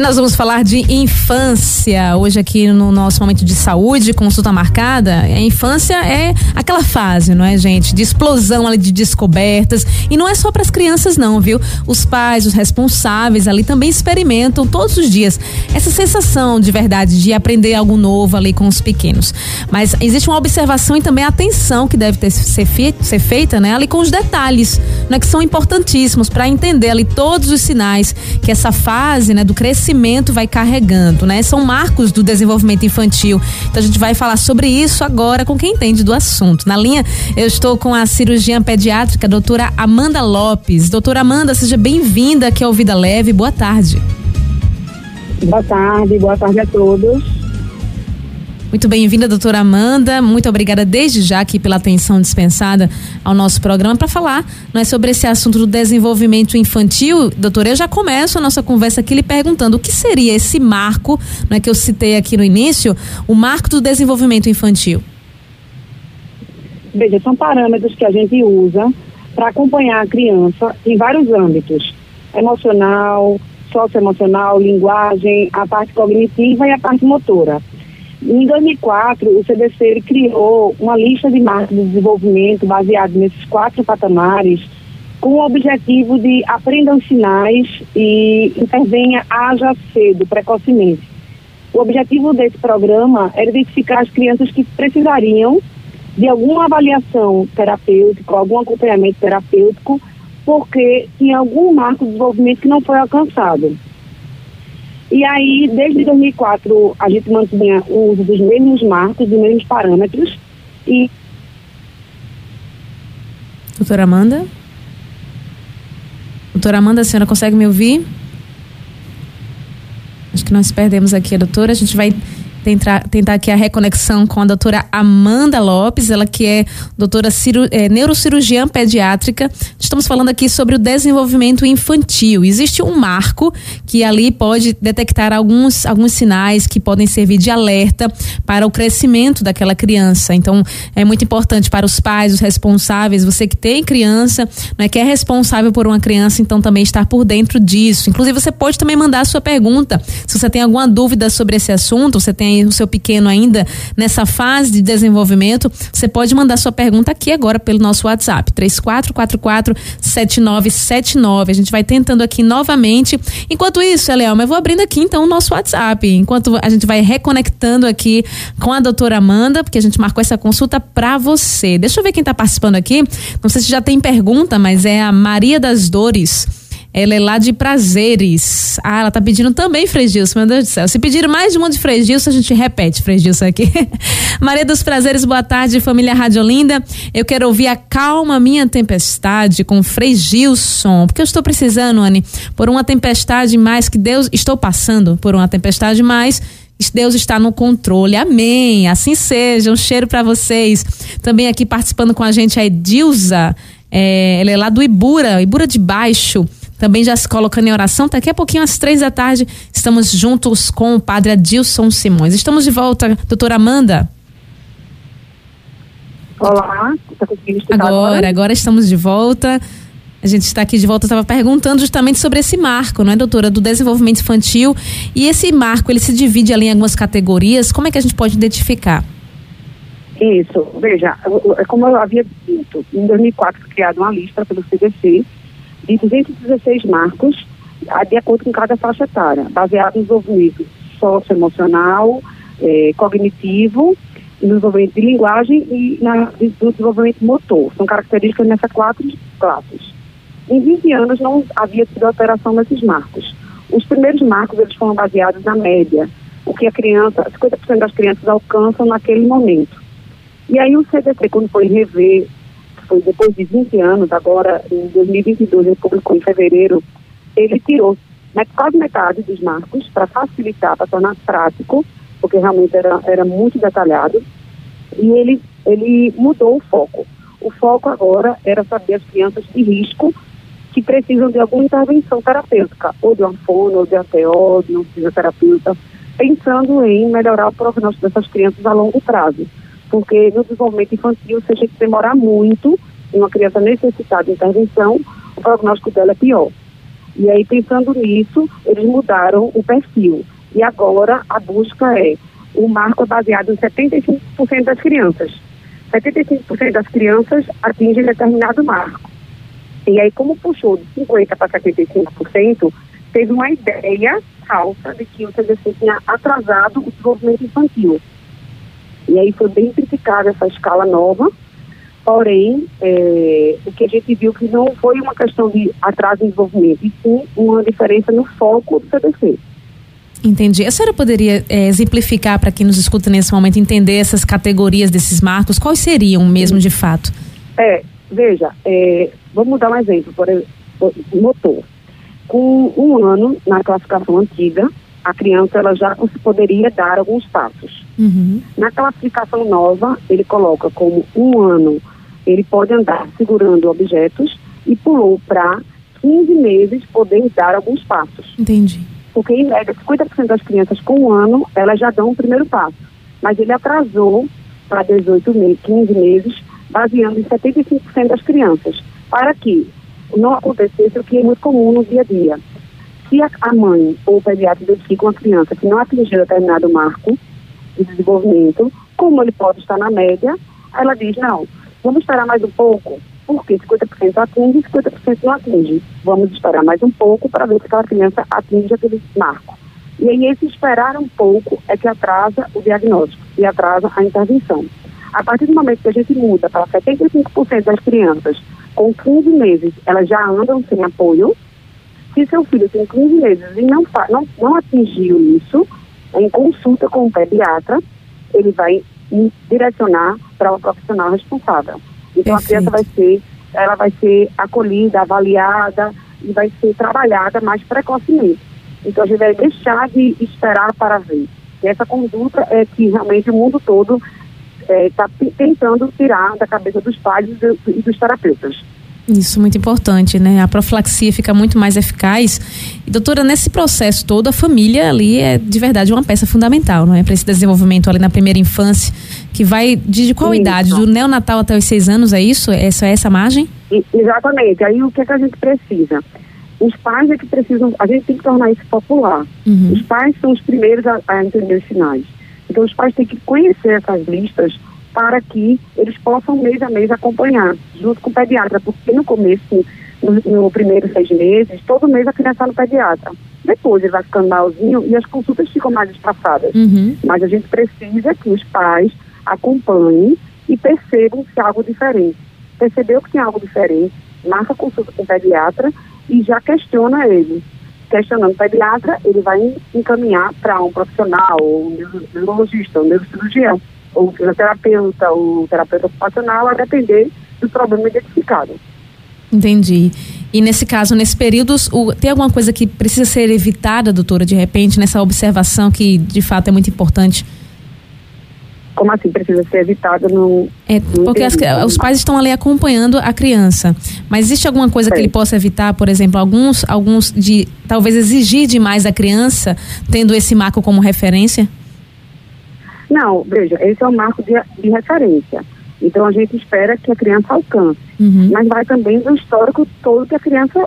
Nós vamos falar de infância hoje aqui no nosso momento de saúde, consulta marcada. A infância é aquela fase, não é, gente? De explosão ali de descobertas. E não é só para as crianças, não, viu? Os pais, os responsáveis ali também experimentam todos os dias essa sensação de verdade de aprender algo novo ali com os pequenos. Mas existe uma observação e também atenção que deve ter, ser, ser feita, né? Ali com os detalhes, né? Que são importantíssimos para entender ali todos os sinais que essa fase, né? Do crescimento crescimento vai carregando, né? São marcos do desenvolvimento infantil. Então a gente vai falar sobre isso agora com quem entende do assunto. Na linha, eu estou com a cirurgiã pediátrica, doutora Amanda Lopes. Doutora Amanda, seja bem-vinda aqui ao Vida Leve. Boa tarde. Boa tarde, boa tarde a todos. Muito bem-vinda, doutora Amanda. Muito obrigada desde já aqui pela atenção dispensada ao nosso programa para falar não é, sobre esse assunto do desenvolvimento infantil. Doutora, eu já começo a nossa conversa aqui lhe perguntando o que seria esse marco não é, que eu citei aqui no início, o marco do desenvolvimento infantil. Veja, são parâmetros que a gente usa para acompanhar a criança em vários âmbitos: emocional, socioemocional, linguagem, a parte cognitiva e a parte motora. Em 2004, o CDC criou uma lista de marcos de desenvolvimento baseado nesses quatro patamares, com o objetivo de aprendam sinais e intervenha haja cedo, precocemente. O objetivo desse programa era identificar as crianças que precisariam de alguma avaliação terapêutica, algum acompanhamento terapêutico, porque tinha algum marco de desenvolvimento que não foi alcançado. E aí, desde 2004, a gente mantinha o uso dos mesmos marcos, dos mesmos parâmetros. E. Doutora Amanda? Doutora Amanda, a senhora consegue me ouvir? Acho que nós perdemos aqui a doutora. A gente vai tentar, tentar aqui a reconexão com a doutora Amanda Lopes, ela que é doutora ciru, é, neurocirurgiã pediátrica. Estamos falando aqui sobre o desenvolvimento infantil. Existe um marco que ali pode detectar alguns, alguns sinais que podem servir de alerta para o crescimento daquela criança. Então, é muito importante para os pais, os responsáveis, você que tem criança, não é que é responsável por uma criança, então também estar por dentro disso. Inclusive, você pode também mandar a sua pergunta. Se você tem alguma dúvida sobre esse assunto, você tem tem o seu pequeno ainda nessa fase de desenvolvimento, você pode mandar sua pergunta aqui agora pelo nosso WhatsApp, 3444-7979. A gente vai tentando aqui novamente. Enquanto isso, Elielma, eu vou abrindo aqui então o nosso WhatsApp, enquanto a gente vai reconectando aqui com a doutora Amanda, porque a gente marcou essa consulta para você. Deixa eu ver quem está participando aqui. Não sei se já tem pergunta, mas é a Maria das Dores. Ela é lá de prazeres. Ah, ela tá pedindo também Fregilson, meu Deus do céu. Se pedir mais de um de Fregilson, a gente repete Fregilson aqui. Maria dos Prazeres, boa tarde, família Rádio Linda. Eu quero ouvir a Calma Minha Tempestade com Fregilson, porque eu estou precisando, Anne, por uma tempestade mais que Deus. Estou passando por uma tempestade mais Deus está no controle. Amém. Assim seja. Um cheiro para vocês. Também aqui participando com a gente a Edilza. É, ela é lá do Ibura, Ibura de Baixo também já se colocando em oração. Daqui a pouquinho, às três da tarde, estamos juntos com o padre Adilson Simões. Estamos de volta, doutora Amanda. Olá, tá agora, agora, agora estamos de volta. A gente está aqui de volta, estava perguntando justamente sobre esse marco, não é, doutora, do desenvolvimento infantil. E esse marco, ele se divide ali em algumas categorias. Como é que a gente pode identificar? Isso, veja, como eu havia dito, em 2004 foi criada uma lista pelo CDC de 216 marcos, de acordo com cada faixa etária, baseado no desenvolvimento socioemocional, eh, cognitivo, no desenvolvimento de linguagem e na, no desenvolvimento motor. São características nessas quatro classes. Em 20 anos não havia tido alteração nesses marcos. Os primeiros marcos eles foram baseados na média, o que a criança, 50% das crianças alcançam naquele momento. E aí o CDC, quando foi rever foi depois de 20 anos, agora em 2022, ele publicou em fevereiro, ele tirou quase metade dos marcos para facilitar, para tornar prático, porque realmente era, era muito detalhado, e ele, ele mudou o foco. O foco agora era saber as crianças de risco que precisam de alguma intervenção terapêutica, ou de uma fono, ou de ATO, de um fisioterapeuta, pensando em melhorar o prognóstico dessas crianças a longo prazo. Porque no desenvolvimento infantil, se a gente demorar muito em uma criança necessitada de intervenção, o prognóstico dela é pior. E aí, pensando nisso, eles mudaram o perfil. E agora a busca é, o marco é baseado em 75% das crianças. 75% das crianças atingem determinado marco. E aí, como puxou de 50% para 75%, teve uma ideia falsa de que o CDC tinha atrasado o desenvolvimento infantil. E aí foi bem criticada essa escala nova, porém, é, o que a gente viu que não foi uma questão de atraso em desenvolvimento, e sim uma diferença no foco do CDC. Entendi. A senhora poderia é, exemplificar para quem nos escuta nesse momento entender essas categorias desses marcos? Quais seriam mesmo de fato? É, veja, é, vamos dar um exemplo, por exemplo, motor. Com um ano na classificação antiga, a criança ela já poderia dar alguns passos. Uhum. Na classificação nova, ele coloca como um ano, ele pode andar segurando objetos e pulou para 15 meses poder dar alguns passos. Entendi. Porque, em média, 50% das crianças com um ano, elas já dão o primeiro passo. Mas ele atrasou para 18 meses, 15 meses, baseando em 75% das crianças, para que não acontecesse o que é muito comum no dia a dia. Se a mãe ou o pediatra identifica uma criança que não atingiu determinado marco de desenvolvimento, como ele pode estar na média, ela diz, não, vamos esperar mais um pouco, porque 50% atinge e 50% não atinge. Vamos esperar mais um pouco para ver se aquela criança atinge aquele marco. E aí esse esperar um pouco é que atrasa o diagnóstico e atrasa a intervenção. A partir do momento que a gente muda para 75% das crianças com 15 meses, elas já andam sem apoio. Se seu filho tem 15 meses e não, não, não atingiu isso, em consulta com o pediatra, ele vai direcionar para o profissional responsável. Então Perfeito. a criança vai ser, ela vai ser acolhida, avaliada e vai ser trabalhada mais precocemente. Então a gente vai deixar de esperar para ver. E essa conduta é que realmente o mundo todo está é, tentando tirar da cabeça dos pais e dos terapeutas. Isso muito importante, né? A profilaxia fica muito mais eficaz. E, doutora, nesse processo todo, a família ali é de verdade uma peça fundamental, não é? Para esse desenvolvimento ali na primeira infância, que vai de, de qual isso. idade? Do neonatal até os seis anos, é isso? É essa, é essa margem? Exatamente. Aí o que, é que a gente precisa? Os pais é que precisam, a gente tem que tornar isso popular. Uhum. Os pais são os primeiros a, a entender os sinais. Então, os pais têm que conhecer essas listas para que eles possam mês a mês acompanhar, junto com o pediatra, porque no começo, no, no primeiro seis meses, todo mês a criança está no pediatra. Depois ele vai ficando malzinho e as consultas ficam mais espaçadas. Uhum. Mas a gente precisa que os pais acompanhem e percebam se há algo diferente. Percebeu que tem algo diferente, marca consulta com o pediatra e já questiona ele questionando o pediatra, ele vai encaminhar para um profissional, um neurologista, um neurocirurgião, ou um fisioterapeuta, ou terapeuta ocupacional, a depender do problema identificado. Entendi. E nesse caso, nesse período, o, tem alguma coisa que precisa ser evitada, doutora, de repente, nessa observação que de fato é muito importante? Como assim precisa ser evitada no. É, porque as, os pais estão ali acompanhando a criança. Mas existe alguma coisa que ele possa evitar, por exemplo, alguns, alguns de talvez exigir demais da criança, tendo esse marco como referência? Não, veja, esse é o marco de, de referência. Então a gente espera que a criança alcance. Uhum. Mas vai também do histórico todo que a criança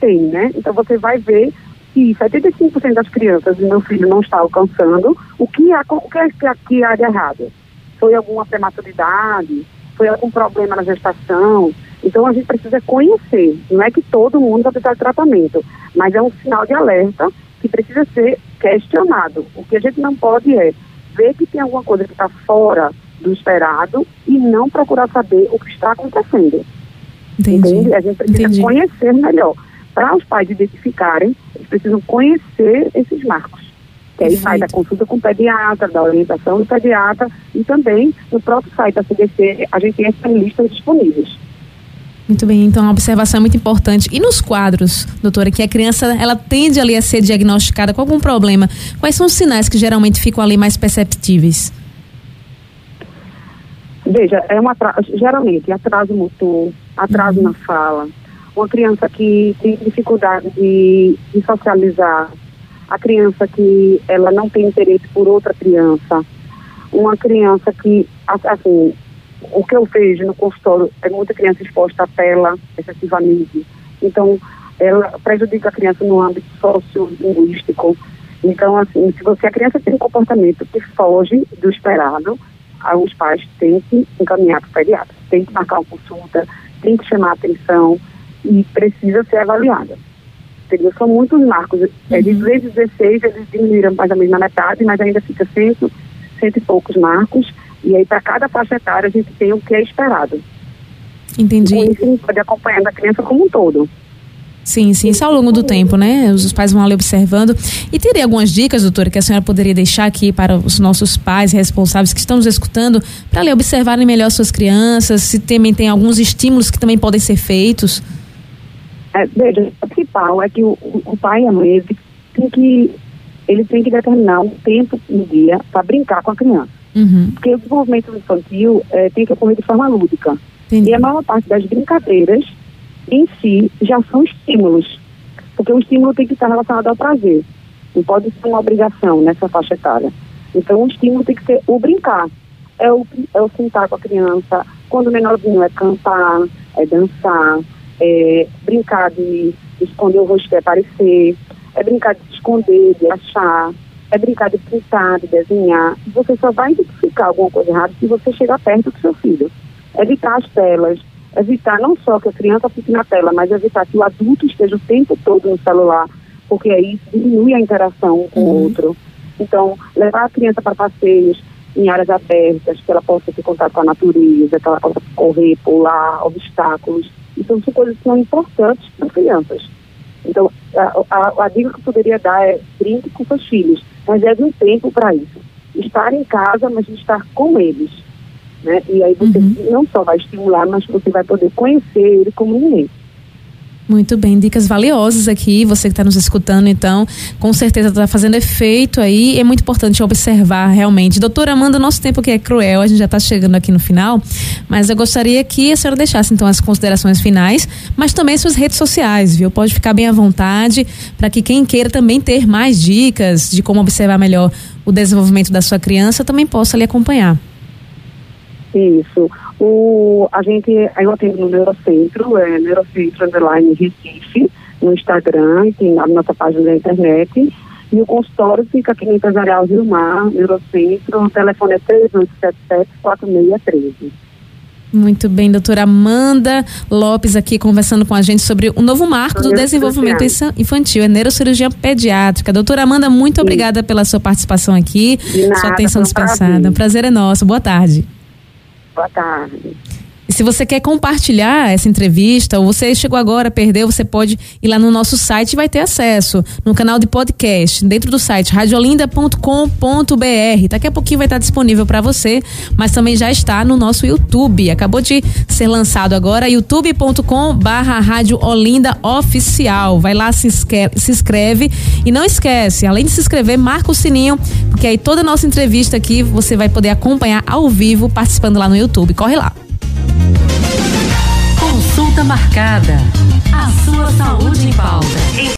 tem, né? Então você vai ver que 75% das crianças do meu filho não está alcançando, o que há, o que, é, que há de errado? Foi alguma prematuridade? Foi algum problema na gestação? Então a gente precisa conhecer. Não é que todo mundo vai precisar de tratamento, mas é um sinal de alerta que precisa ser questionado. O que a gente não pode é ver que tem alguma coisa que está fora do esperado e não procurar saber o que está acontecendo. Entendi. Entende? A gente precisa Entendi. conhecer melhor para os pais identificarem, eles precisam conhecer esses marcos. Que aí vai da consulta com o pediatra, da orientação do pediatra e também no próprio site da CDC a gente tem essas listas disponíveis. Muito bem, então a observação é muito importante. E nos quadros, doutora, que a criança ela tende ali a ser diagnosticada com algum problema, quais são os sinais que geralmente ficam ali mais perceptíveis? Veja, é uma geralmente atraso motor, atraso uhum. na fala, uma criança que tem dificuldade de, de socializar, a criança que ela não tem interesse por outra criança, uma criança que, assim, o que eu vejo no consultório é muita criança exposta à tela excessivamente. Então, ela prejudica a criança no âmbito sociolinguístico. Então, assim, se você a criança tem um comportamento que foge do esperado, os pais têm que encaminhar para o pediatra, tem que marcar uma consulta, tem que chamar a atenção e precisa ser avaliada. Entendeu? São muitos marcos. É de 216, uhum. eles diminuíram mais ou menos na metade, mas ainda fica cento, cento e poucos marcos. E aí, para cada faixa etária, a gente tem o que é esperado. Entendi. E isso pode acompanhando a criança como um todo. Sim, sim, isso ao longo do tempo, né? Os pais vão ali observando. E teria algumas dicas, doutora, que a senhora poderia deixar aqui para os nossos pais responsáveis que estão nos escutando, para ali observarem melhor suas crianças, se também tem alguns estímulos que também podem ser feitos? É, veja, o principal é que o, o pai e a mãe tem que ele tem que determinar um tempo no dia para brincar com a criança. Uhum. Porque o desenvolvimento infantil é, tem que ocorrer de forma lúdica. Entendi. E a maior parte das brincadeiras em si já são estímulos. Porque o estímulo tem que estar relacionado ao prazer. Não pode ser uma obrigação nessa faixa etária. Então o estímulo tem que ser o brincar. É o, é o sentar com a criança. Quando o menorzinho é cantar, é dançar, é brincar de, de esconder o rosto e aparecer, é brincar de se esconder, de achar, é brincar de pintar, de desenhar. Você só vai identificar alguma coisa errada se você chegar perto do seu filho. Evitar as telas, evitar não só que a criança fique na tela, mas evitar que o adulto esteja o tempo todo no celular, porque aí diminui a interação com o uhum. outro. Então, levar a criança para passeios em áreas abertas, que ela possa ter contato com a natureza, que ela possa correr, pular, obstáculos. Então, são coisas que são importantes para crianças. Então, a, a, a dica que eu poderia dar é brinque com seus filhos, mas é um tempo para isso. Estar em casa, mas estar com eles né? E aí você uhum. não só vai estimular, mas você vai poder conhecer ele como ninguém. Muito bem, dicas valiosas aqui, você que está nos escutando, então, com certeza está fazendo efeito aí, é muito importante observar realmente. Doutora Amanda, nosso tempo aqui é cruel, a gente já está chegando aqui no final, mas eu gostaria que a senhora deixasse então as considerações finais, mas também suas redes sociais, viu? Pode ficar bem à vontade, para que quem queira também ter mais dicas de como observar melhor o desenvolvimento da sua criança também possa lhe acompanhar. Isso. O, a gente, eu atendo no Neurocentro, é Neurocentro Underline Recife, no Instagram, tem a nossa página da internet. E o consultório fica aqui no Empresarial Rio Mar, Neurocentro, o telefone é 3877-4613. Muito bem, doutora Amanda Lopes aqui conversando com a gente sobre o novo marco do desenvolvimento infantil, é neurocirurgia pediátrica. Doutora Amanda, muito Sim. obrigada pela sua participação aqui, nada, sua atenção dispensada. Um prazer é nosso. Boa tarde. Boa tarde. Se você quer compartilhar essa entrevista, ou você chegou agora, perdeu, você pode ir lá no nosso site e vai ter acesso no canal de podcast, dentro do site radiolinda.com.br. Daqui a pouquinho vai estar disponível para você, mas também já está no nosso YouTube. Acabou de ser lançado agora, youtube.com/barra Oficial. Vai lá, se inscreve, se inscreve e não esquece, além de se inscrever, marca o sininho, porque aí toda a nossa entrevista aqui você vai poder acompanhar ao vivo participando lá no YouTube. Corre lá. Marcada. A sua saúde em pauta.